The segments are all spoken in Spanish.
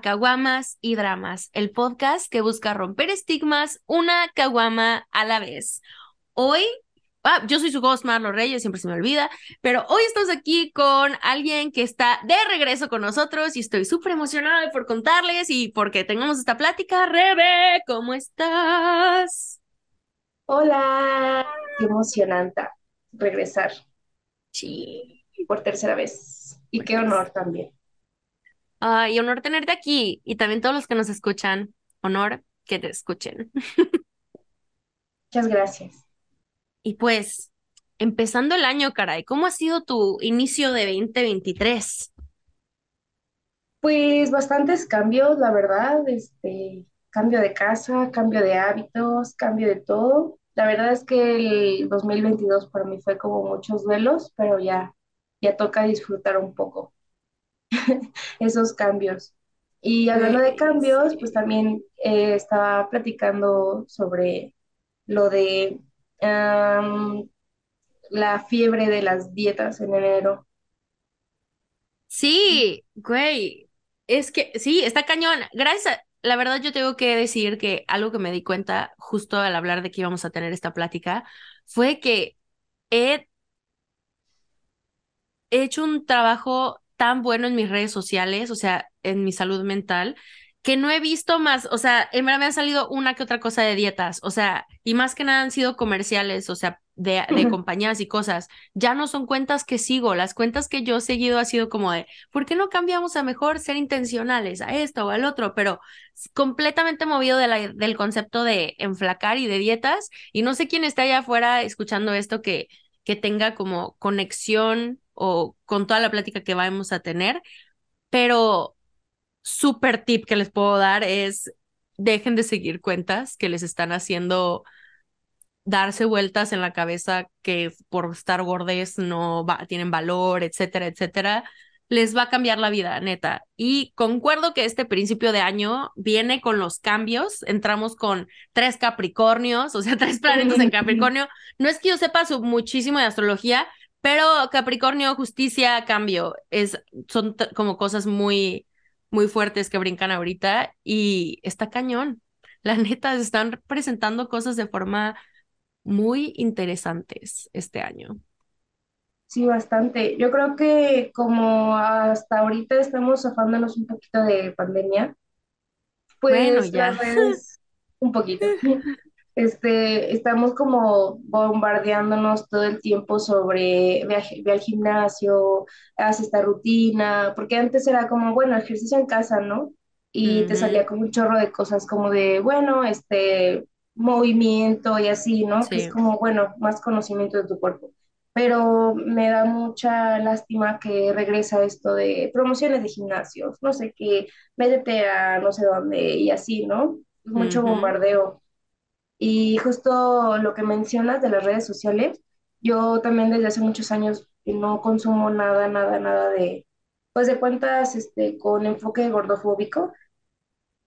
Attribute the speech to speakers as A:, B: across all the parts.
A: a Caguamas y Dramas, el podcast que busca romper estigmas una caguama a la vez. Hoy, ah, yo soy su host Marlo Reyes, siempre se me olvida, pero hoy estamos aquí con alguien que está de regreso con nosotros y estoy súper emocionada por contarles y porque tengamos esta plática. Rebe, ¿cómo estás?
B: Hola, qué emocionante regresar.
A: Sí.
B: Por tercera vez. Y qué honor también.
A: Ay, honor tenerte aquí y también todos los que nos escuchan, honor que te escuchen.
B: Muchas gracias.
A: Y pues, empezando el año, caray, ¿cómo ha sido tu inicio de 2023?
B: Pues bastantes cambios, la verdad, este, cambio de casa, cambio de hábitos, cambio de todo. La verdad es que el 2022 para mí fue como muchos duelos, pero ya, ya toca disfrutar un poco. esos cambios. Y hablando de cambios, pues también eh, estaba platicando sobre lo de la fiebre de las dietas en enero.
A: Sí, güey, es que sí, está cañón. Gracias la verdad yo tengo que decir que algo que me di cuenta justo al hablar de que íbamos a tener esta plática fue que he hecho un trabajo tan bueno en mis redes sociales, o sea, en mi salud mental, que no he visto más, o sea, en verdad me han salido una que otra cosa de dietas, o sea, y más que nada han sido comerciales, o sea, de, de compañías y cosas. Ya no son cuentas que sigo, las cuentas que yo he seguido ha sido como de, ¿por qué no cambiamos a mejor ser intencionales a esto o al otro? Pero completamente movido de la, del concepto de enflacar y de dietas, y no sé quién está allá afuera escuchando esto que, que tenga como conexión o con toda la plática que vamos a tener, pero súper tip que les puedo dar es dejen de seguir cuentas que les están haciendo darse vueltas en la cabeza que por estar gordes no va, tienen valor, etcétera, etcétera, les va a cambiar la vida, neta. Y concuerdo que este principio de año viene con los cambios. Entramos con tres Capricornios, o sea, tres planetas en Capricornio. No es que yo sepa muchísimo de astrología, pero Capricornio, justicia, cambio, es, son como cosas muy, muy fuertes que brincan ahorita y está cañón. La neta, se están presentando cosas de forma muy interesantes este año.
B: Sí, bastante. Yo creo que como hasta ahorita estamos zafándonos un poquito de pandemia, pues bueno, ya. un poquito. este, estamos como bombardeándonos todo el tiempo sobre ve, al gimnasio, haz esta rutina, porque antes era como, bueno, ejercicio en casa, ¿no? Y te salía como un chorro de cosas como de, bueno, este, movimiento y así, ¿no? Que es como, bueno, más conocimiento de tu cuerpo. Pero me da mucha lástima que regresa esto de promociones de gimnasios, no sé qué, métete a no sé dónde y así, ¿no? Mucho bombardeo y justo lo que mencionas de las redes sociales, yo también desde hace muchos años no consumo nada, nada, nada de, pues de cuentas este, con enfoque gordofóbico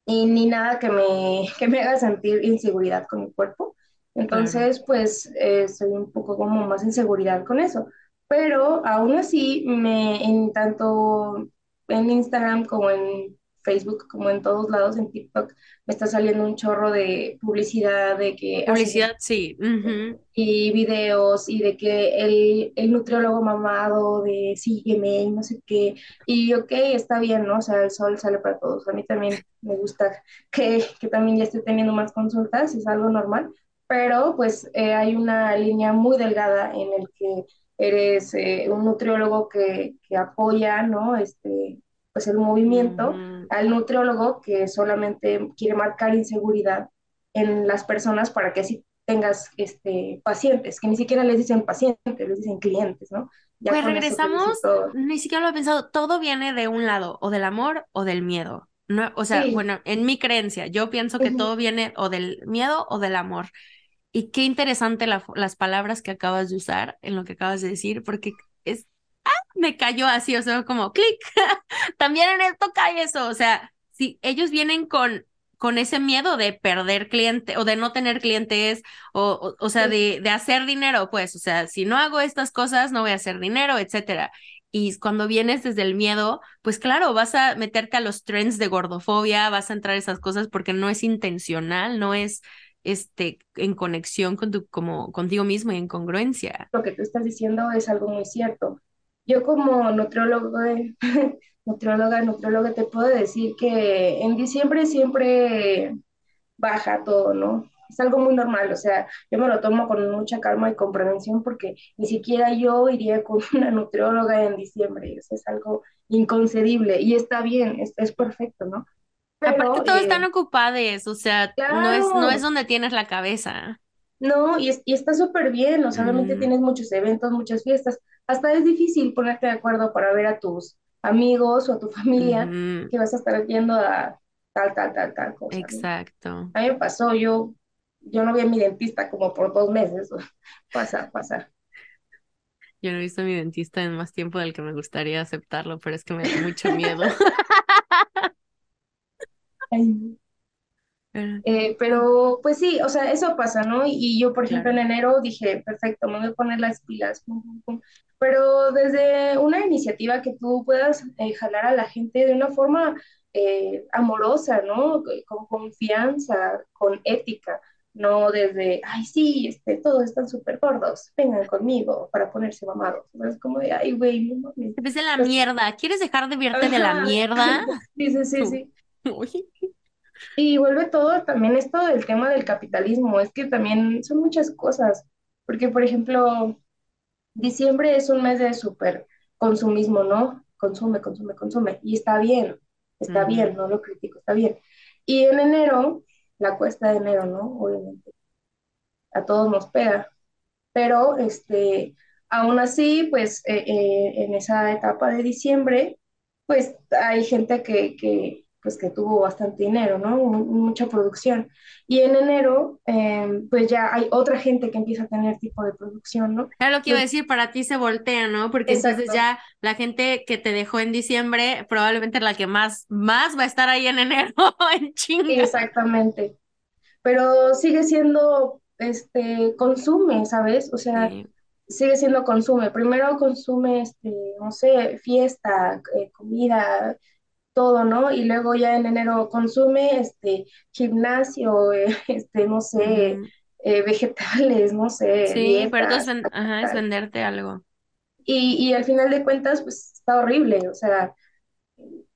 B: y ni nada que me, que me haga sentir inseguridad con mi cuerpo. Entonces, pues eh, soy un poco como más inseguridad con eso. Pero aún así, me, en tanto en Instagram como en Facebook como en todos lados, en TikTok, me está saliendo un chorro de publicidad de que...
A: Publicidad, sí.
B: Y videos y de que el, el, nutriólogo mamado de sígueme y no sé qué. Y ok, está bien, ¿no? O sea, el sol sale para todos. A mí también me gusta que, que también ya esté teniendo más consultas, es algo normal. Pero pues eh, hay una línea muy delgada en el que eres eh, un nutriólogo que, que apoya, ¿no? Este, pues el movimiento al nutriólogo que solamente quiere marcar inseguridad en las personas para que así tengas este, pacientes, que ni siquiera les dicen pacientes, les dicen clientes, ¿no?
A: pues regresamos, ni siquiera lo he pensado, todo viene de un lado, o del amor o del miedo. No, o sea, bueno, en mi creencia, yo pienso que todo viene o del miedo o del amor. Y qué interesante las palabras que acabas de usar en lo que acabas de decir, porque me cayó así, o sea, como clic. También en esto cae eso, o sea, si ellos vienen con con ese miedo de perder cliente o de no tener clientes o, o, sea, de, de, hacer dinero, pues, o sea, si no hago estas cosas, no voy a hacer dinero, etcétera. y cuando vienes desde el miedo, pues claro, vas a meterte a los trends de gordofobia, vas a entrar a esas cosas porque no es intencional, no es este, en conexión con tu, como, contigo mismo y en congruencia.
B: Lo que tú estás diciendo es algo muy cierto. Yo como nutriólogo, nutrióloga, nutrióloga, te puedo decir que en diciembre siempre baja todo, ¿no? Es algo muy normal, o sea, yo me lo tomo con mucha calma y con prevención porque ni siquiera yo iría con una nutrióloga en diciembre, eso es algo inconcebible y está bien, es, es perfecto, ¿no?
A: Aparte todos están eh, ocupados, o sea, no es, no es donde tienes la cabeza.
B: No, y, y está súper bien, no solamente mm. tienes muchos eventos, muchas fiestas, hasta es difícil ponerte de acuerdo para ver a tus amigos o a tu familia que vas a estar viendo a tal, tal, tal, tal cosa.
A: Exacto.
B: A mí me pasó, yo, yo no vi a mi dentista como por dos meses, pasa, pasa.
A: Yo no he visto a mi dentista en más tiempo del que me gustaría aceptarlo, pero es que me da mucho miedo.
B: Eh, pero pues sí, o sea, eso pasa, ¿no? Y, yo, por ejemplo, en enero dije, perfecto, me voy a poner las pilas, pero desde una iniciativa que tú puedas eh, jalar a la gente de una forma eh, amorosa, ¿no? Con confianza, con ética, no desde, ay, sí, este, todos están súper gordos, vengan conmigo para ponerse mamados. Es como de, ay, güey, no mames.
A: Te la mierda, ¿quieres dejar de verte de la mierda?
B: sí, sí, sí, sí. Y vuelve todo también esto del tema del capitalismo, es que también son muchas cosas, porque por ejemplo, diciembre es un mes de súper consumismo, ¿no? Consume, consume, consume, y está bien, está bien, no lo critico, está bien. Y en enero, la cuesta de enero, ¿no? Obviamente, a todos nos pega, pero este, aún así, pues eh, eh, en esa etapa de diciembre, pues hay gente que, que pues que tuvo bastante dinero, ¿no? mucha producción. Y en enero, em, pues ya hay otra gente que empieza a tener tipo de producción, ¿no?
A: Era lo que iba a decir, para ti se voltea, ¿no? Porque entonces ya la gente que te dejó en diciembre, probablemente la que más, más va a estar ahí en enero, en chinga.
B: Exactamente. Pero sigue siendo, este, consume, ¿sabes? O sea, sigue siendo consume. Primero consume, este, no sé, fiesta, eh, comida, todo, ¿no? Y luego ya en enero consume este gimnasio, este, no sé, eh, vegetales, no sé.
A: Sí, pero es, es venderte algo.
B: Y, y al final de cuentas, pues está horrible, o sea,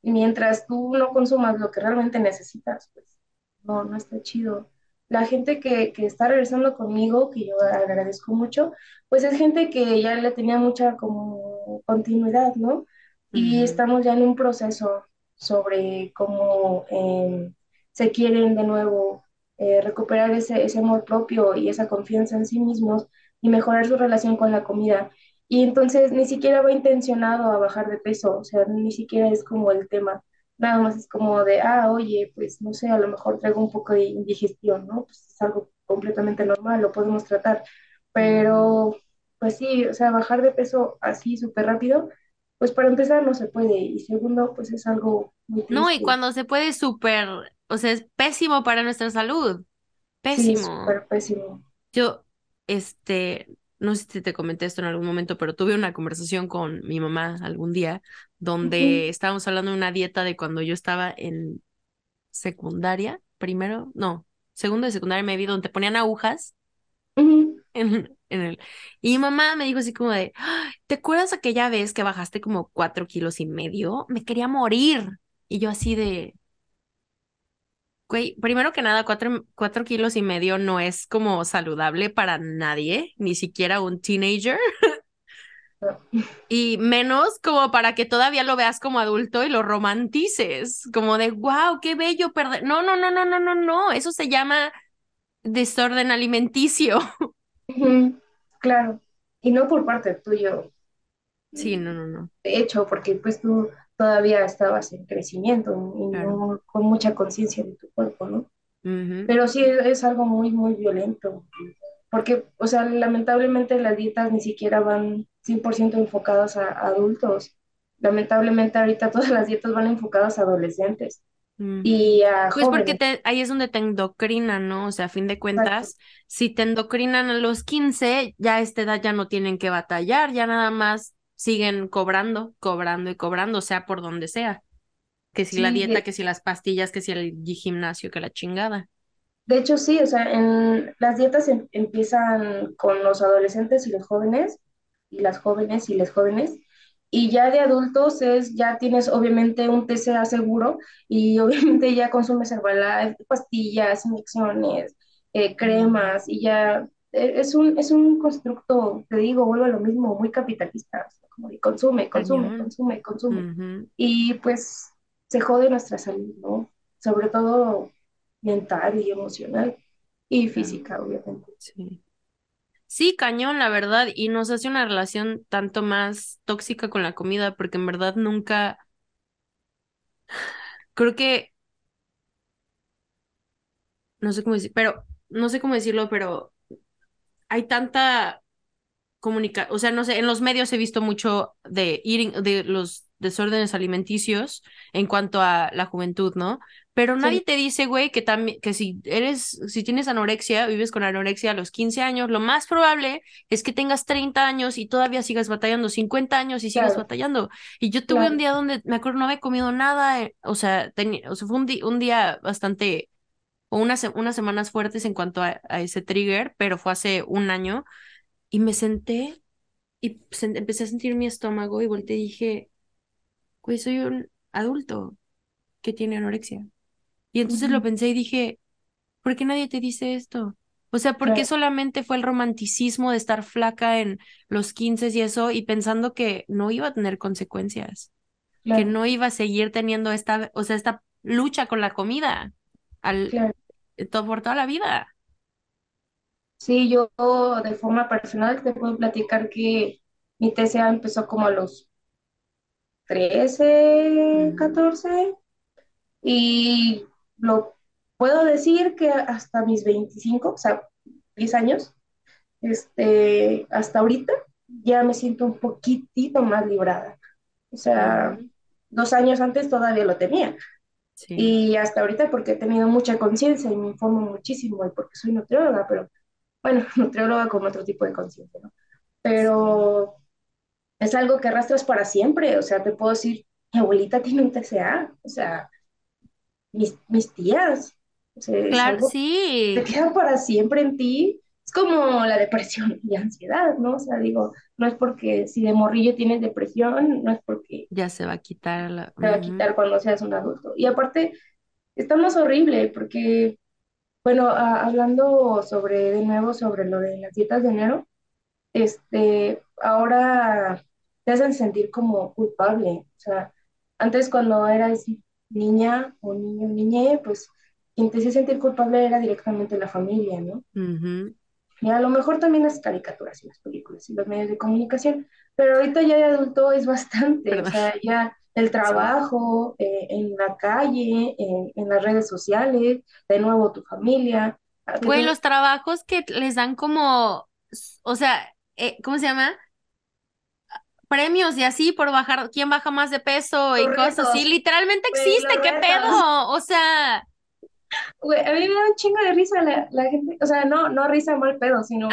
B: mientras tú no consumas lo que realmente necesitas, pues no, no está chido. La gente que, que está regresando conmigo, que yo agradezco mucho, pues es gente que ya le tenía mucha como continuidad, ¿no? Y estamos ya en un proceso sobre cómo em, se quieren de nuevo eh, recuperar ese, ese amor propio y esa confianza en sí mismos y mejorar su relación con la comida. Y entonces ni siquiera va intencionado a bajar de peso, o sea, ni siquiera es como el tema, nada más es como de, ah, oye, pues no sé, a lo mejor traigo un poco de indigestión, ¿no? Pues es algo completamente normal, lo podemos tratar, pero pues sí, o sea, bajar de peso así súper rápido, pues para empezar no se puede y segundo, pues es algo muy
A: No, y cuando se puede súper, o sea, es pésimo para nuestra salud. Pésimo. Sí,
B: súper pésimo.
A: Yo, este, no sé si te comenté esto en algún momento, pero tuve una conversación con mi mamá algún día donde estábamos hablando de una dieta de cuando yo estaba en secundaria, primero, no, segundo de secundaria me vi donde te ponían agujas en, en el... Y mi mamá me dijo así como de, ¿te acuerdas aquella vez que bajaste como cuatro kilos y medio? Me quería morir. Y yo así de, güey, primero que nada, cuatro, cuatro kilos y medio no es como saludable para nadie, ni siquiera un teenager. y menos como para que todavía lo veas como adulto y lo romantices, como de, wow, qué bello perder. No, no, no, no, no, no, no, eso se llama desorden alimenticio.
B: Claro, y no por parte tuyo.
A: Sí, no, no, no.
B: De hecho, porque pues tú todavía estabas en crecimiento y no con mucha conciencia de tu cuerpo, ¿no? Pero sí es algo muy, muy violento, porque, o sea, lamentablemente las dietas ni siquiera van 100% enfocadas a, adultos. Lamentablemente ahorita todas las dietas van enfocadas a adolescentes. Y a
A: pues porque ahí es donde te endocrinan, ¿no? O sea, a fin de cuentas, si te endocrinan a los 15, ya a esta edad ya no tienen que batallar, ya nada más siguen cobrando, cobrando y cobrando, sea por donde sea. Que si la dieta, que si las pastillas, que si el gimnasio, que la chingada.
B: De hecho, sí, o sea, en, las dietas em, empiezan con los adolescentes y los jóvenes, y las jóvenes y los jóvenes, y ya de adultos es, ya tienes obviamente un TCA seguro y obviamente ya consumes Herbalife, pastillas, inyecciones, eh, cremas y ya e, es un, es un constructo, te digo, vuelvo a lo mismo, muy capitalista, como de consume, consume, consume, consume. Y pues se jode nuestra salud, ¿no? Sobre todo mental y emocional y física, obviamente.
A: Sí. Sí, cañón, la verdad, y nos hace una relación tanto más tóxica con la comida, porque en verdad nunca, creo que, no sé cómo decir, pero, no sé cómo decirlo, pero hay tanta comunicación, o sea, no sé, en los medios he visto mucho de eating, de los desórdenes alimenticios en cuanto a la juventud, ¿no? Pero nadie te dice, güey, que también, que si eres, si tienes anorexia, vives con anorexia a los 15 años, lo más probable es que tengas 30 años y todavía sigas batallando, 50 años y sigas batallando. Y yo tuve un día donde, me acuerdo, no había comido nada, eh, o sea, o sea fue un, un día bastante, o unas, unas semanas fuertes en cuanto a, ese trigger, pero fue hace un año, y me senté y empecé a sentir mi estómago y volteé y dije, güey, soy un adulto que tiene anorexia. Y entonces lo pensé y dije, ¿por qué nadie te dice esto? O sea, ¿por qué solamente fue el romanticismo de estar flaca en los 15 y eso y pensando que no iba a tener consecuencias? Que no iba a seguir teniendo esta, o sea, esta lucha con la comida al, todo, por toda la vida.
B: Sí, yo de forma personal te puedo platicar que mi TCA empezó como a los 13, 14 y lo puedo decir que hasta mis 25, o sea, 10 años, este, hasta ahorita ya me siento un poquitito más librada. O sea, dos años antes todavía lo tenía. Y hasta ahorita porque he tenido mucha conciencia y me informo muchísimo y porque soy nutrióloga, pero bueno, nutrióloga con otro tipo de conciencia, ¿no? Pero es algo que arrastras para siempre, o sea, te puedo decir, mi abuelita tiene un TCA, o sea, mis, tías.
A: claro, sí.
B: Te queda para siempre en ti. Es como la depresión y ansiedad, ¿no? O sea, digo, no es porque si de morrillo tienes depresión, no es porque...
A: Ya se va a quitar
B: la... Se va a quitar cuando seas un adulto. Y aparte, está más horrible porque, bueno, hablando sobre, de nuevo, sobre lo de las dietas de enero, este, ahora te hacen sentir como culpable. O sea, antes cuando eras niña o niño, niñe, pues quien te hacía sentir culpable era directamente la familia, ¿no? Y a lo mejor también las caricaturas y las películas y los medios de comunicación, pero ahorita ya de adulto es bastante, o sea, ya el trabajo, eh, en la calle, en las redes sociales, de nuevo tu familia.
A: Güey, los trabajos que les dan como, o sea, eh, ¿cómo se llama? Premios y así por bajar, quién baja más de peso y cosas así. Literalmente existe, ¿qué pedo? O sea.
B: Güey, a mí me da un chingo de risa la, la gente, o sea, no, no risa mal pedo, sino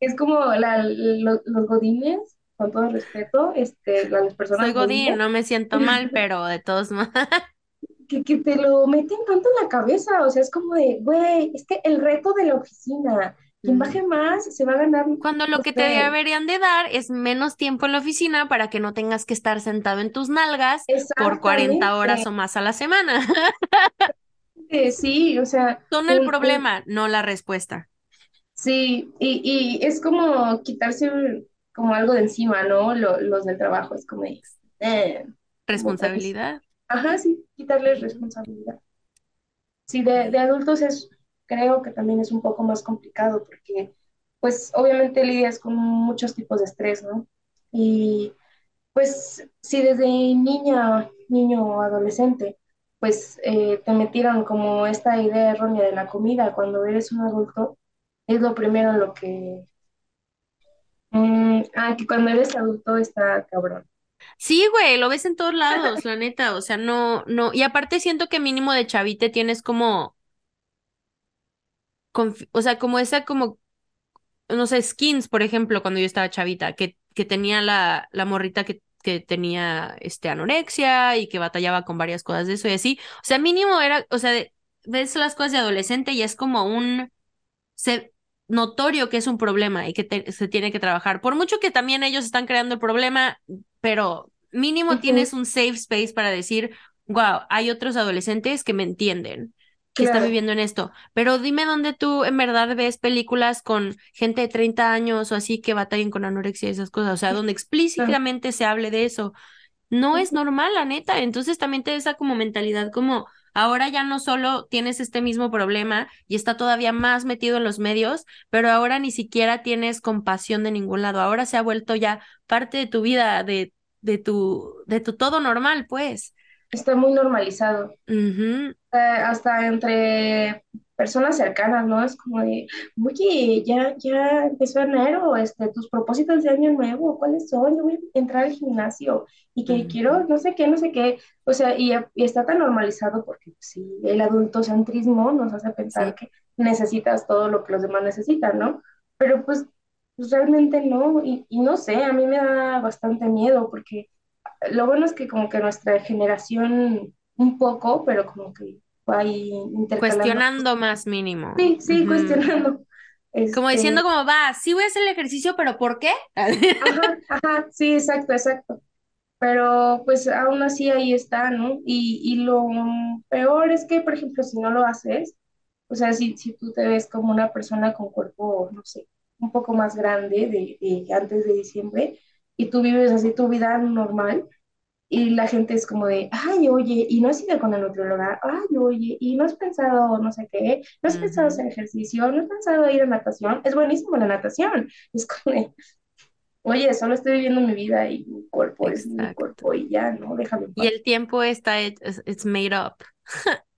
B: es como la, los godines, con todo respeto, este, las personas.
A: Soy godín, no me siento mal, pero de todos modos.
B: Que, que te lo meten tanto en la cabeza, o sea, es como de, güey, es que el reto de la oficina, quien baje más se va a ganar.
A: Cuando lo que te deberían de dar es menos tiempo en la oficina para que no tengas que estar sentado en tus nalgas por 40 horas o más a la semana.
B: sí, o sea.
A: Son el problema, no la respuesta.
B: Sí, y, y es como quitarse como algo de encima, ¿no? los del trabajo, es como... Eh,
A: responsabilidad.
B: Ajá, sí, quitarles responsabilidad. Sí, de, de adultos es creo que también es un poco más complicado porque, pues, obviamente lidias con muchos tipos de estrés, ¿no? Y, pues, si desde niña, niño o adolescente, pues, eh, te metieron como esta idea errónea de la comida cuando eres un adulto, es lo primero lo que... Mm, ah, que cuando eres adulto está cabrón.
A: Sí, güey, lo ves en todos lados, la neta, o sea, no, no, y aparte siento que mínimo de chavite tienes como o sea, como esa como, no sé, skins, por ejemplo, cuando yo estaba chavita, que que tenía la, la morrita que, que tenía este, anorexia y que batallaba con varias cosas de eso y así. O sea, mínimo era, o sea, ves las cosas de adolescente y es como un se, notorio que es un problema y que se tiene que trabajar. Por mucho que también ellos están creando el problema, pero mínimo tienes un safe space para decir, wow, hay otros adolescentes que me entienden que están viviendo en esto. Pero dime dónde tú en verdad ves películas con gente de 30 años o así que batallen con anorexia y esas cosas, o sea, donde explícitamente se hable de eso. No es normal, la neta. Entonces también te esa como mentalidad como ahora ya no solo tienes este mismo problema y está todavía más metido en los medios, pero ahora ni siquiera tienes compasión de ningún lado. Ahora se ha vuelto ya parte de tu vida, de, de tu, de tu todo normal, pues
B: está muy normalizado. hasta entre personas cercanas, ¿no? Es como de, oye, ya, ya empezó enero, este, tus propósitos de año nuevo, ¿cuáles son? Yo voy a entrar al gimnasio y que quiero, no sé qué, no sé qué. O sea, y, está tan normalizado porque pues, sí, el adultocentrismo nos hace pensar que necesitas todo lo que los demás necesitan, ¿no? Pero pues, pues realmente no, y, y no sé, a mí me da bastante miedo porque lo bueno es que como que nuestra generación un poco, pero como que va ahí
A: Cuestionando más mínimo.
B: Sí, sí, cuestionando.
A: Como este diciendo como, va, sí voy a hacer el ejercicio, pero ¿por qué?
B: Ajá, ajá, sí, exacto, exacto. Pero pues aún así ahí está, ¿no? Y, y lo peor es que, por ejemplo, si no lo haces, o sea, si, si tú te ves como una persona con cuerpo, no sé, un poco más grande de, de antes de diciembre, y tú vives así tu vida normal y la gente es como de, ay, oye, y no has ido con la nutrióloga, ay, oye, y no has pensado no sé qué, no has pensado hacer ejercicio, no has pensado ir a natación, es buenísimo la natación, es como de, oye, solo estoy viviendo mi vida y mi cuerpo es mi cuerpo y ya, ¿no? Déjame.
A: Y el tiempo está, it's made up.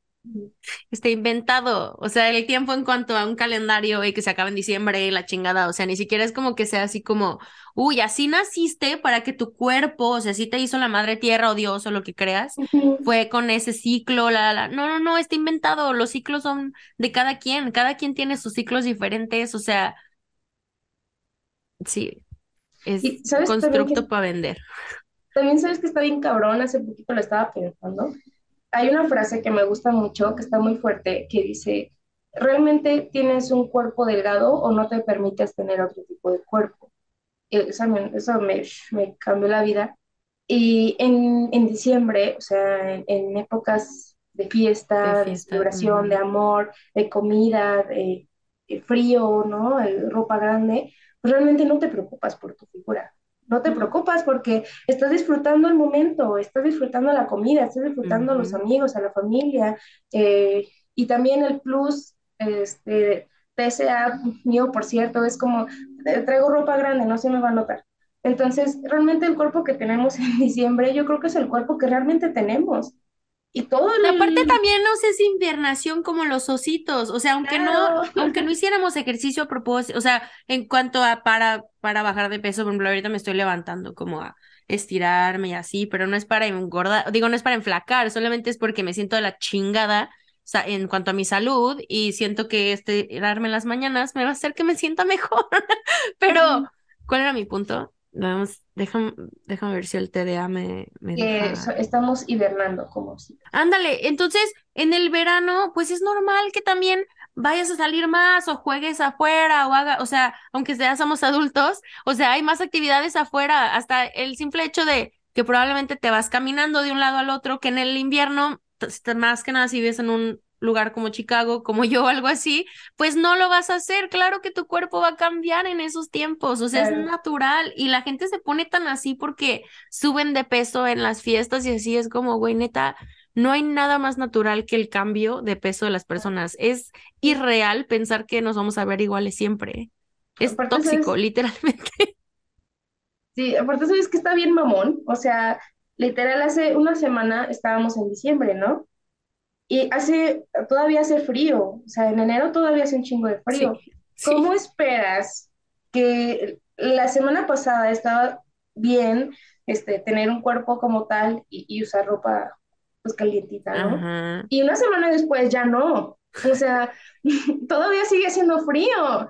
A: Está inventado, o sea, el tiempo en cuanto a un calendario y que se acaba en diciembre y la chingada, o sea, ni siquiera es como que sea así como, uy, así naciste para que tu cuerpo, o sea, así te hizo la madre tierra o Dios o lo que creas, fue con ese ciclo, la, la, no, no, no, está inventado, los ciclos son de cada quien, cada quien tiene sus ciclos diferentes, o sea, sí, es un constructo para vender.
B: También sabes que está bien cabrón, hace poquito lo estaba pensando hay una frase que me gusta mucho, que está muy fuerte, que dice, ¿realmente tienes un cuerpo delgado o no te permites tener otro tipo de cuerpo? Eso me, eso me, me cambió la vida. Y en, en diciembre, o sea, en, épocas de fiesta, de, celebración, de amor, de comida, de, de frío, ¿no? De ropa grande, pues realmente no te preocupas por tu figura. No te preocupas porque estás disfrutando el momento, estás disfrutando la comida, estás disfrutando a los amigos, a la familia. Eh, y también el plus, este, PSA mío, por cierto, es como, eh, traigo ropa grande, no se me va a notar. Entonces, realmente el cuerpo que tenemos en diciembre, yo creo que es el cuerpo que realmente tenemos. Y todo
A: Aparte también no sé, es invernación como los ositos, o sea, aunque no, aunque no hiciéramos ejercicio a propósito, o sea, en cuanto a para, para bajar de peso, por ejemplo, ahorita me estoy levantando como a estirarme y así, pero no es para engordar, digo, no es para enflacar, solamente es porque me siento de la chingada en cuanto a mi salud y siento que estirarme en las mañanas me va a hacer que me sienta mejor. pero, ¿cuál era mi punto? Vamos, déjame, déjame ver si el TDA me, me
B: Estamos hibernando como si.
A: Ándale, entonces en el verano, pues es normal que también vayas a salir más o juegues afuera o haga, o sea, aunque ya somos adultos, o sea, hay más actividades afuera, hasta el simple hecho de que probablemente te vas caminando de un lado al otro, que en el invierno, más que nada si vives en un lugar como Chicago, como yo, algo así, pues no lo vas a hacer. Claro que tu cuerpo va a cambiar en esos tiempos, o sea, es natural y la gente se pone tan así porque suben de peso en las fiestas y así es como, güey, neta, no hay nada más natural que el cambio de peso de las personas. Es irreal pensar que nos vamos a ver iguales siempre. Es tóxico, literalmente.
B: Sí, aparte sabes que está bien mamón, o sea, literal hace una semana estábamos en diciembre, ¿no? Y hace, todavía hace frío, o sea, en enero todavía hace un chingo de frío. ¿Cómo esperas que la semana pasada estaba bien este, tener un cuerpo como tal y, usar ropa pues calientita, ¿no? Y una semana después ya no. O sea, todavía sigue haciendo frío.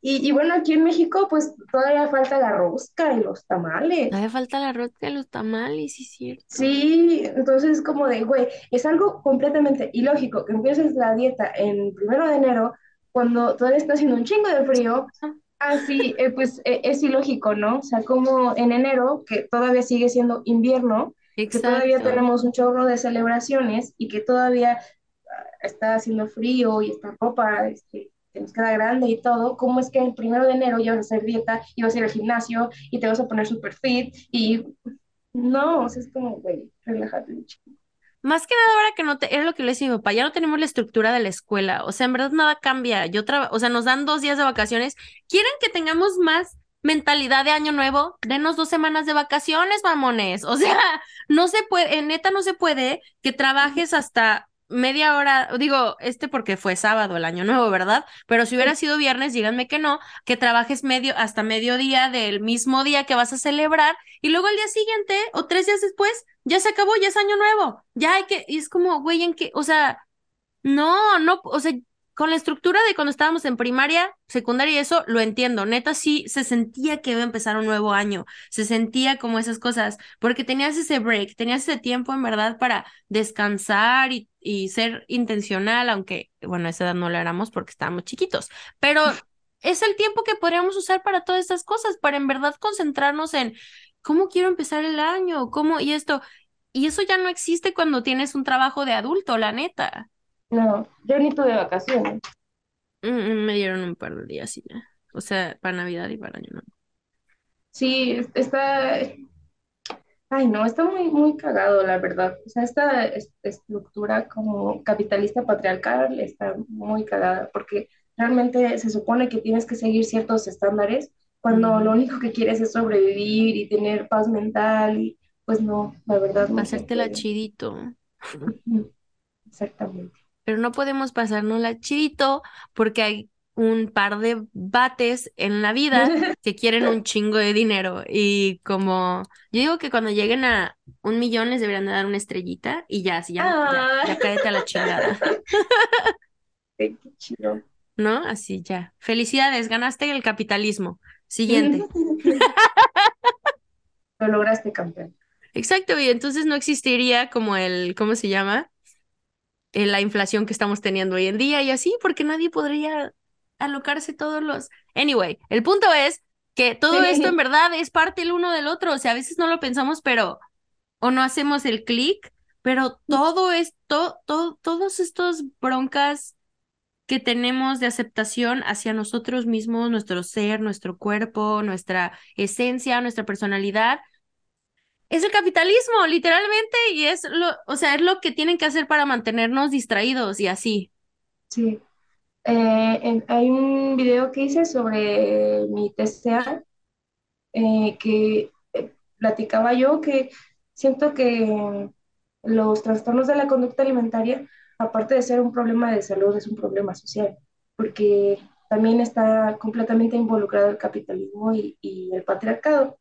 B: Y, bueno, aquí en México, pues todavía falta la rosca y los tamales.
A: Todavía falta la rosca y los tamales, sí, cierto.
B: Sí, entonces como de, güey, es algo completamente ilógico que empieces la dieta en primero de enero cuando todavía está haciendo un chingo de frío. Así, ah, eh, pues eh, es ilógico, ¿no? O sea, como en enero, que todavía sigue siendo invierno, que todavía tenemos un chorro de celebraciones y que todavía ah, está haciendo frío y esta ropa este, que nos queda grande y todo, ¿cómo es que el primero de enero ya vas a hacer dieta y vas a ir al gimnasio y te vas a poner super fit? Y no, o sea, es como, güey, relájate un
A: más que nada ahora que no te, era lo que le decía mi papá, ya no tenemos la estructura de la escuela, o sea, en verdad nada cambia. Yo trabajo, o sea, nos dan dos días de vacaciones. ¿Quieren que tengamos más mentalidad de año nuevo? Denos dos semanas de vacaciones, mamones. O sea, no se puede, neta no se puede que trabajes hasta media hora, digo, este porque fue sábado el año nuevo, ¿verdad? Pero si hubiera sido viernes, díganme que no, que trabajes medio hasta mediodía del mismo día que vas a celebrar y luego el día siguiente o tres días después ya se acabó, ya es año nuevo, ya hay que, y es como, güey, en que, o sea, no, no, o sea, con la estructura de cuando estábamos en primaria, secundaria y eso, lo entiendo. Neta, sí se sentía que iba a empezar un nuevo año. Se sentía como esas cosas, porque tenías ese break, tenías ese tiempo en verdad para descansar y, y ser intencional, aunque, bueno, a esa edad no lo éramos porque estábamos chiquitos. Pero es el tiempo que podríamos usar para todas estas cosas, para en verdad concentrarnos en cómo quiero empezar el año, cómo, y esto. Y eso ya no existe cuando tienes un trabajo de adulto, la neta.
B: No, yo ni tuve vacaciones.
A: Mm, mm, me dieron un par de días y ya. O sea, para Navidad y para Año Nuevo.
B: Sí, está. Ay, no, está muy, muy cagado, la verdad. O sea, esta estructura como capitalista patriarcal está muy cagada, porque realmente se supone que tienes que seguir ciertos estándares cuando lo único que quieres es sobrevivir y tener paz mental. Y, pues no, la verdad no.
A: Hacértela chidito.
B: Exactamente
A: pero no podemos pasarnos la chidito porque hay un par de bates en la vida que quieren un chingo de dinero y como yo digo que cuando lleguen a un millón les deberían dar una estrellita y ya, así ya, ya, ya, ah. cállate a la chingada.
B: Qué chido.
A: ¿No? Así ya. Felicidades, ganaste el capitalismo. Siguiente.
B: Lo lograste, campeón.
A: Exacto, y entonces no existiría como el, ¿cómo se llama? La inflación que estamos teniendo hoy en día y así, porque nadie podría alocarse todos los... Anyway, el punto es que todo esto en verdad es parte el uno del otro, o sea, a veces no lo pensamos, pero o no hacemos el clic, pero todo esto, todo, todos estos broncas que tenemos de aceptación hacia nosotros mismos, nuestro ser, nuestro cuerpo, nuestra esencia, nuestra personalidad, es el capitalismo, literalmente, y es lo, o sea, es lo que tienen que hacer para mantenernos distraídos y así.
B: Sí. Eh, hay un video que hice sobre mi TCA eh, que eh, platicaba yo que siento que los trastornos de la conducta alimentaria, aparte de ser un problema de salud, es un problema social, porque también está completamente involucrado el capitalismo y, y el patriarcado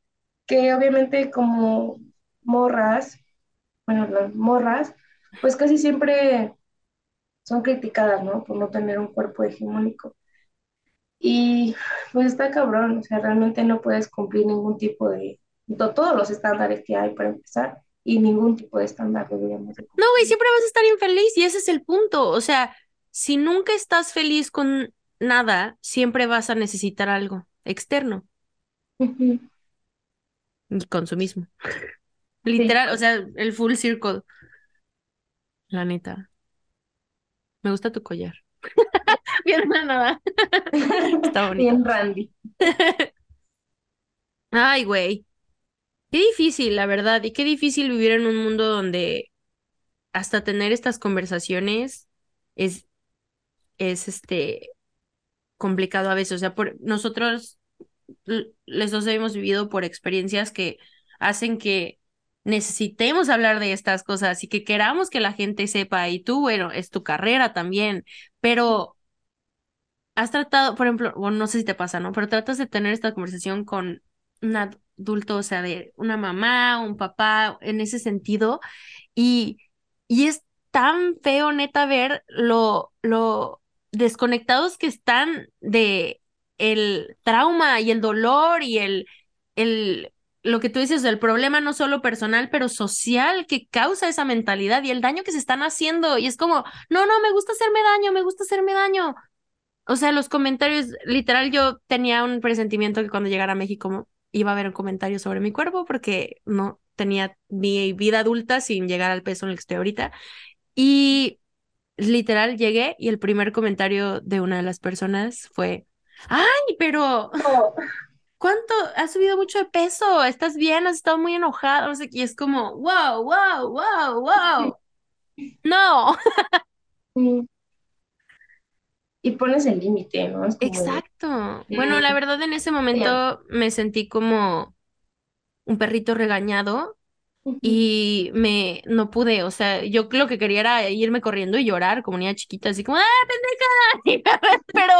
B: que obviamente como morras, bueno, las morras, pues casi siempre son criticadas, ¿no? Por no tener un cuerpo hegemónico. Y pues está cabrón, o sea, realmente no puedes cumplir ningún tipo de, todos los estándares que hay para empezar y ningún tipo de estándar deberíamos de
A: No, güey, siempre vas a estar infeliz y ese es el punto, o sea, si nunca estás feliz con nada, siempre vas a necesitar algo externo y consumismo. Literal, o sea, el full circle. La neta. Me gusta tu collar. Bien nada. Está bonito.
B: Bien Randy.
A: Ay, güey. Qué difícil, la verdad. Y qué difícil vivir en un mundo donde hasta tener estas conversaciones es, es este complicado a veces. O sea, por nosotros les dos hemos vivido por experiencias que hacen que necesitemos hablar de estas cosas y que queramos que la gente sepa. Y tú, bueno, es tu carrera también, pero has tratado, por ejemplo, bueno, no sé si te pasa, ¿no? Pero tratas de tener esta conversación con un adulto, o sea, de una mamá, un papá, en ese sentido, y, y es tan feo, neta, ver lo, lo desconectados que están de el trauma y el dolor y el, el, lo que tú dices, el problema no solo personal, pero social que causa esa mentalidad y el daño que se están haciendo. Y es como, no, no, me gusta hacerme daño, me gusta hacerme daño. O sea, los comentarios, literal, yo tenía un presentimiento que cuando llegara a México iba a haber un comentario sobre mi cuerpo porque no tenía mi vida adulta sin llegar al peso en el que estoy ahorita. Y literal llegué y el primer comentario de una de las personas fue, ay, pero ¿cuánto? Has subido mucho de peso, estás bien, has estado muy enojado, no sé, y es como, wow, wow, wow, wow. No.
B: Y pones el límite, ¿no?
A: Exacto. Bueno, la verdad en ese momento me sentí como un perrito regañado y me no pude, o sea, yo lo que quería era irme corriendo y llorar como niña chiquita, así como, ¡ah, pendeja! Pero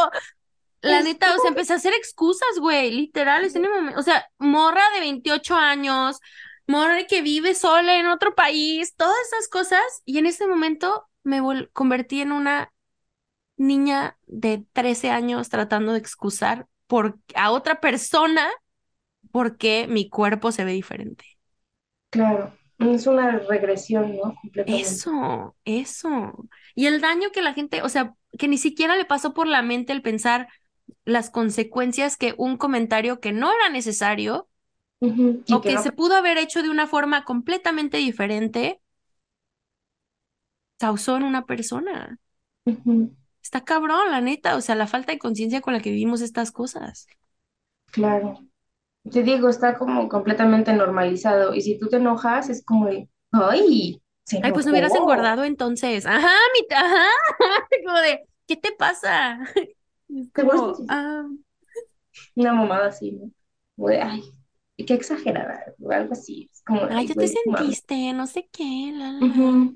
A: la neta, o sea, empecé a hacer excusas, güey, literal, en el momento, o sea, morra de 28 años, morra que vive sola en otro país, todas esas cosas, y en ese momento me convertí en una niña de 13 años tratando de excusar por, a otra persona porque mi cuerpo se ve diferente.
B: Claro, es una regresión, ¿no?
A: Eso, eso. Y el daño que la gente, o sea, que ni siquiera le pasó por la mente el pensar las consecuencias que un comentario que no era necesario o que, se pudo haber hecho de una forma completamente diferente causó en una persona. Está cabrón, la neta, o sea, la falta de conciencia con la que vivimos estas cosas.
B: Claro. Te digo, está como completamente normalizado. Y si tú te enojas, es como de, ay,
A: se Ay, pues no hubieras engordado entonces. Ajá, mi, ajá. Como de, ¿qué te pasa? Como,
B: ah. Una mamada así, ¿no? De, ay, qué exagerada, o algo así. Es como
A: ay, ya te sentiste, no sé qué, la, la.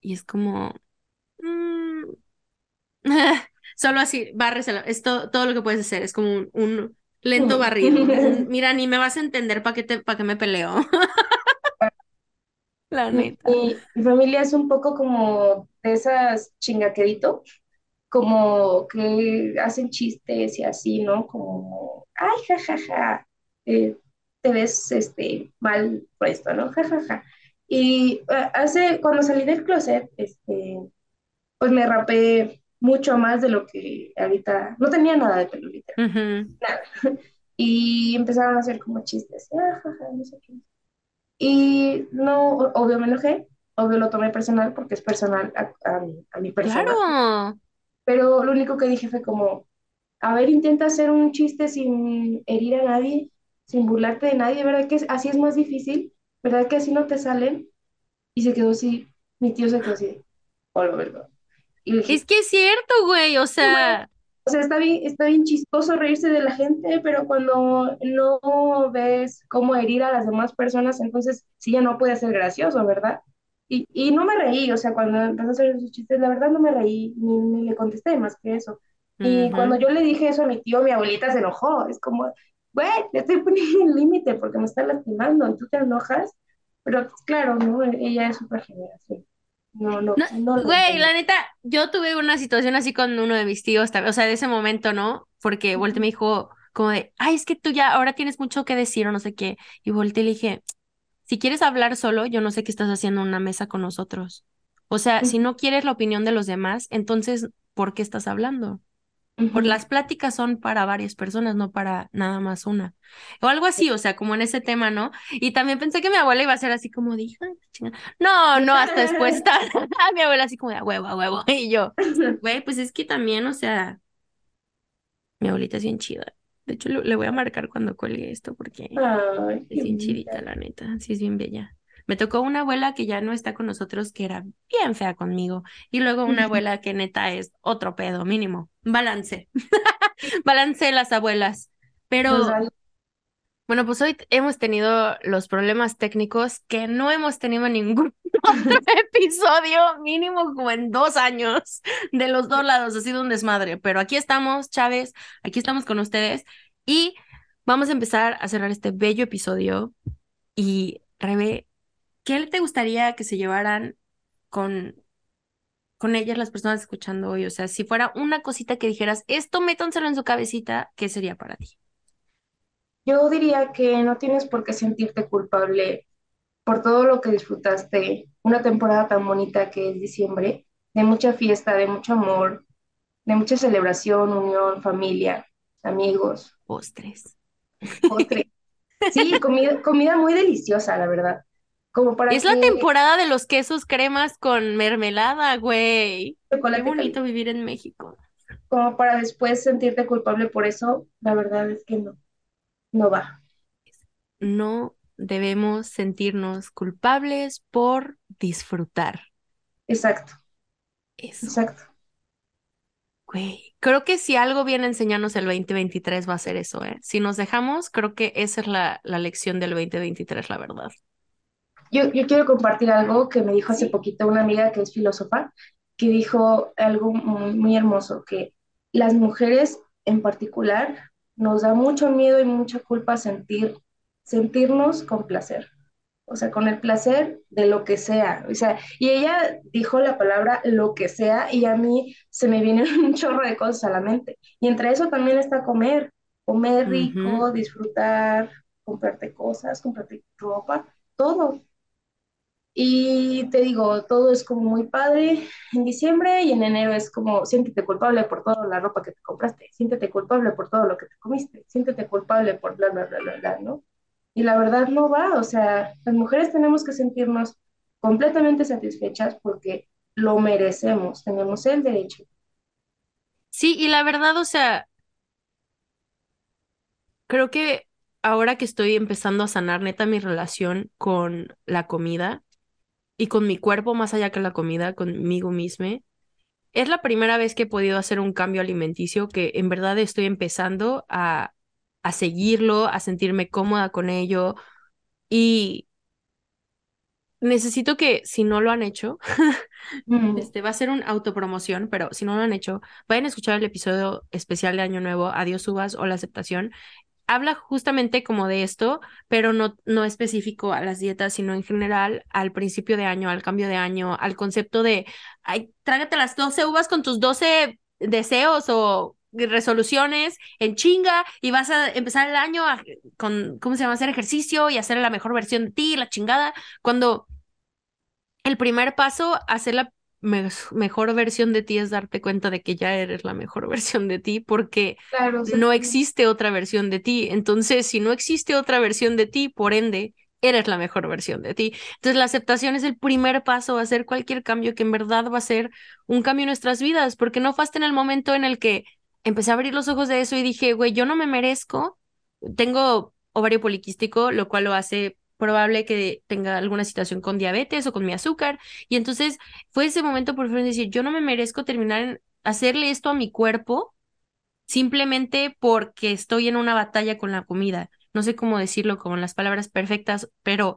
A: Y es como, mm, Solo así, bárreselo. Es todo lo que puedes hacer. Es como un, lento barrido. mira, ni me vas a entender para qué, te, qué me peleo. La neta.
B: Mi, familia es un poco como de esas chingaquerito, como que hacen chistes y así, ¿no? Como, ay, jajaja, ja, ja, eh, te ves este, mal por esto, ¿no? Jajaja. Ja, y eh, hace, cuando salí del closet, este, pues me rapé mucho más de lo que ahorita, no tenía nada de pelo nada. Y empezaron a hacer como chistes, ah, no sé qué. Y no, obvio me enojé, obvio lo tomé personal porque es personal a, mi, a mi persona. Claro. Pero lo único que dije fue como, a ver, intenta hacer un chiste sin herir a nadie, sin burlarte de nadie, ¿verdad que así es más difícil? ¿Verdad que así no te salen? Y se quedó así, mi tío se quedó así, hola, ¿verdad?
A: es que es cierto, güey, o sea...
B: O sea, está bien, está bien chistoso reírse de la gente, pero cuando no ves cómo herir a las demás personas, entonces sí ya no puede ser gracioso, ¿verdad? Y, y no me reí, o sea, cuando empezó a hacer esos chistes, la verdad no me reí, ni, le contesté más que eso. Y cuando yo le dije eso a mi tío, mi abuelita se enojó. Es como, güey, te estoy poniendo un límite porque me está lastimando, tú te enojas. Pero pues, claro, ¿no? Ella es súper generación. No, no, no.
A: Güey, la neta, yo tuve una situación así con uno de mis tíos, o sea, de ese momento, ¿no? Porque Volte me dijo como de, ay, es que tú ya ahora tienes mucho que decir o no sé qué. Y Volte le dije, si quieres hablar solo, yo no sé qué estás haciendo en una mesa con nosotros. O sea, si no quieres la opinión de los demás, entonces, ¿por qué estás hablando? Por las pláticas son para varias personas, no para nada más una. O algo así, o sea, como en ese tema, ¿no? Y también pensé que mi abuela iba a ser así como dije, no, no, hasta después está mi abuela así como de huevo, a huevo. Y yo, güey, pues es que también, o sea, mi abuelita es bien chida. De hecho, le, voy a marcar cuando cuelgue esto porque es bien chidita, la neta. Sí, es bien bella. Me tocó una abuela que ya no está con nosotros, que era bien fea conmigo. Y luego una abuela que neta es otro pedo, mínimo. Balance. Balance las abuelas. Pero, pues bueno, pues hoy hemos tenido los problemas técnicos que no hemos tenido en ningún otro episodio, mínimo como en dos años, de los dos lados. Ha sido un desmadre. Pero aquí estamos, Chávez, aquí estamos con ustedes. Y vamos a empezar a cerrar este bello episodio. Y Rebe, ¿qué te gustaría que se llevaran con con ellas las personas escuchando hoy? O sea, si fuera una cosita que dijeras, esto métanselo en su cabecita, ¿qué sería para ti?
B: Yo diría que no tienes por qué sentirte culpable por todo lo que disfrutaste, una temporada tan bonita que es diciembre, de mucha fiesta, de mucho amor, de mucha celebración, unión, familia, amigos.
A: Postres.
B: Postres. Sí, comida, comida muy deliciosa, la verdad. Como para
A: es la temporada de los quesos cremas con mermelada, güey. Qué bonito vivir en México.
B: Como para después sentirte culpable por eso, la verdad es que no, no va.
A: No debemos sentirnos culpables por disfrutar.
B: Exacto. Eso. Exacto.
A: Güey, creo que si algo viene a enseñarnos el 2023 va a ser eso, ¿eh? Si nos dejamos, creo que esa es la, la lección del 2023, la verdad.
B: Yo, yo quiero compartir algo que me dijo hace poquito una amiga que es filósofa, que dijo algo muy, muy hermoso, que las mujeres en particular nos da mucho miedo y mucha culpa sentir, sentirnos con placer o sea, con el placer de lo que sea, o sea, y ella dijo la palabra lo que sea y a mí se me viene un chorro de cosas a la mente. Y entre eso también está comer, comer rico, disfrutar, comprarte cosas, comprarte ropa, todo. Y te digo, todo es como muy padre en diciembre y en enero es como siéntete culpable por toda la ropa que te compraste, siéntete culpable por todo lo que te comiste, siéntete culpable por bla, bla, bla, bla, bla, ¿no? Y la verdad no va, o sea, las mujeres tenemos que sentirnos completamente satisfechas porque lo merecemos, tenemos el derecho.
A: Sí, y la verdad, o sea, creo que ahora que estoy empezando a sanar neta mi relación con la comida y con mi cuerpo más allá que la comida, conmigo misma, es la primera vez que he podido hacer un cambio alimenticio que en verdad estoy empezando a a seguirlo, a sentirme cómoda con ello. Y necesito que si no lo han hecho, este va a ser una autopromoción, pero si no lo han hecho, vayan a escuchar el episodio especial de Año Nuevo, Adiós Subas o la aceptación. Habla justamente como de esto, pero no, no específico a las dietas, sino en general al principio de año, al cambio de año, al concepto de, ay, trágate las 12 uvas con tus 12 deseos o resoluciones en chinga y vas a empezar el año con, ¿cómo se llama? Hacer ejercicio y hacer la mejor versión de ti, la chingada, cuando el primer paso, hacer la mejor versión de ti es darte cuenta de que ya eres la mejor versión de ti porque no existe otra versión de ti. Entonces, si no existe otra versión de ti, por ende, eres la mejor versión de ti. Entonces, la aceptación es el primer paso a hacer cualquier cambio que en verdad va a ser un cambio en nuestras vidas, porque no fue hasta en el momento en el que empecé a abrir los ojos de eso y dije, güey, yo no me merezco. Tengo ovario poliquístico, lo cual lo hace probable que tenga alguna situación con diabetes o con mi azúcar. Y entonces fue ese momento por fin decir, yo no me merezco terminar en hacerle esto a mi cuerpo simplemente porque estoy en una batalla con la comida. No sé cómo decirlo como las palabras perfectas, pero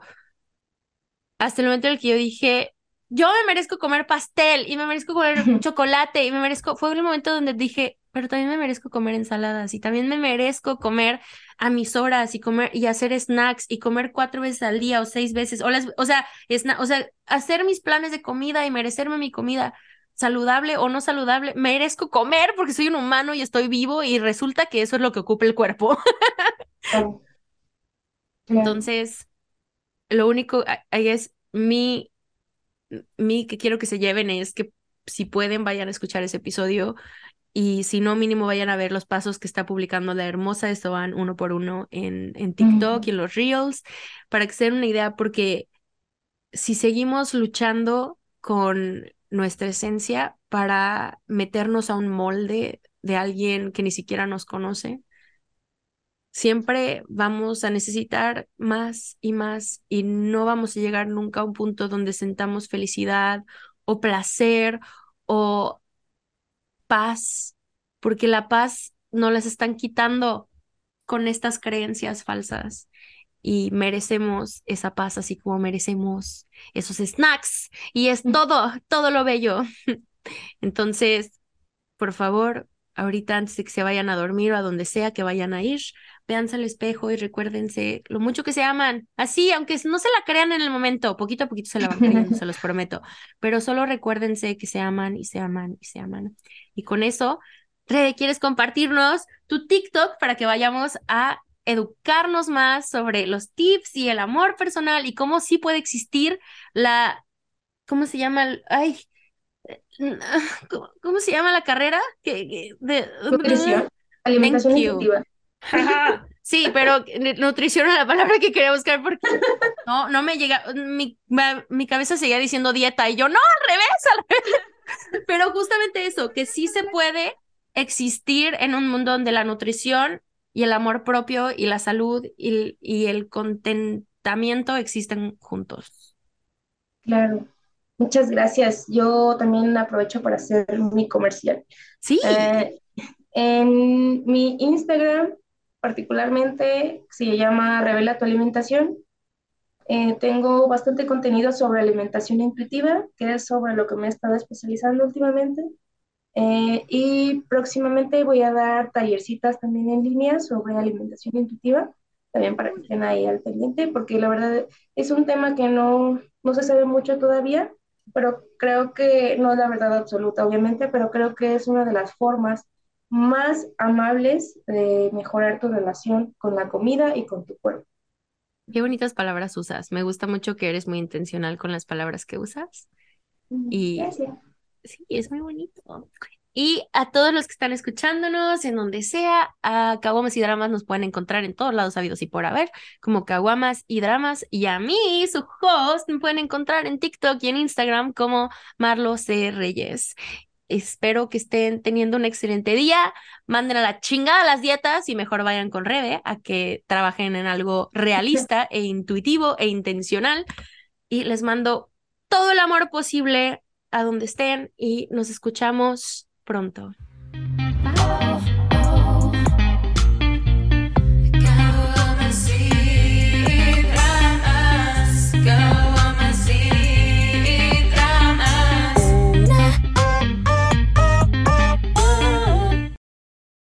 A: hasta el momento en el que yo dije, yo me merezco comer pastel y me merezco comer chocolate y me merezco, fue el momento donde dije, pero también me merezco comer ensaladas y también me merezco comer a mis horas y comer y hacer snacks y comer cuatro veces al día o seis veces, o, o sea, o sea, hacer mis planes de comida y merecerme mi comida saludable o no saludable, merezco comer porque soy un humano y estoy vivo y resulta que eso es lo que ocupa el cuerpo. Entonces, lo único ahí es mi, mi que quiero que se lleven es que si pueden vayan a escuchar ese episodio y si no, mínimo vayan a ver los pasos que está publicando la hermosa Esteban uno por uno en, en TikTok y en los Reels, para que se den una idea, porque si seguimos luchando con nuestra esencia para meternos a un molde de alguien que ni siquiera nos conoce, siempre vamos a necesitar más y más y no vamos a llegar nunca a un punto donde sentamos felicidad o placer o paz, porque la paz no las están quitando con estas creencias falsas y merecemos esa paz así como merecemos esos snacks y es todo, todo lo bello. Entonces, por favor, ahorita antes de que se vayan a dormir o a donde sea que vayan a ir, véanse al espejo y recuérdense lo mucho que se aman. Así, aunque no se la crean en el momento, poquito a poquito se la van creyendo, se los prometo. Pero solo recuérdense que se aman y se aman y se aman. Y con eso, Rede, ¿quieres compartirnos tu TikTok para que vayamos a educarnos más sobre los tips y el amor personal y cómo sí puede existir la, ¿cómo se llama? Ay, ¿cómo, se llama la carrera?
B: de, Nutrición, alimentación intuitiva.
A: Sí, pero nutrición es la palabra que quería buscar porque no, no me llega, mi, mi cabeza seguía diciendo dieta y yo, no, al revés, Pero justamente eso, que sí se puede existir en un mundo donde la nutrición y el amor propio y la salud y, y el contentamiento existen juntos.
B: Claro, muchas gracias. Yo también aprovecho para hacer mi comercial.
A: Sí.
B: Eh, en mi Instagram particularmente se llama Revela tu alimentación. Eh, tengo bastante contenido sobre alimentación intuitiva, que es sobre lo que me he estado especializando últimamente. Eh, y próximamente voy a dar tallercitas también en línea sobre alimentación intuitiva, también para que estén ahí al pendiente, porque la verdad es un tema que no, no se sabe mucho todavía, pero creo que no es la verdad absoluta, obviamente, pero creo que es una de las formas más amables de mejorar tu relación con la comida y con tu cuerpo.
A: Qué bonitas palabras usas. Me gusta mucho que eres muy intencional con las palabras que usas.
B: Mm, y Gracias.
A: sí, es muy bonito. Y a todos los que están escuchándonos, en donde sea, a Caguamas y Dramas nos pueden encontrar en todos lados habidos y por haber, como Caguamas y Dramas. Y a mí, su host, me pueden encontrar en TikTok y en Instagram como Marlo C. Reyes. Espero que estén teniendo un excelente día. Manden a la chingada las dietas y mejor vayan con Rebe a que trabajen en algo realista e intuitivo e intencional. Y les mando todo el amor posible a donde estén y nos escuchamos pronto.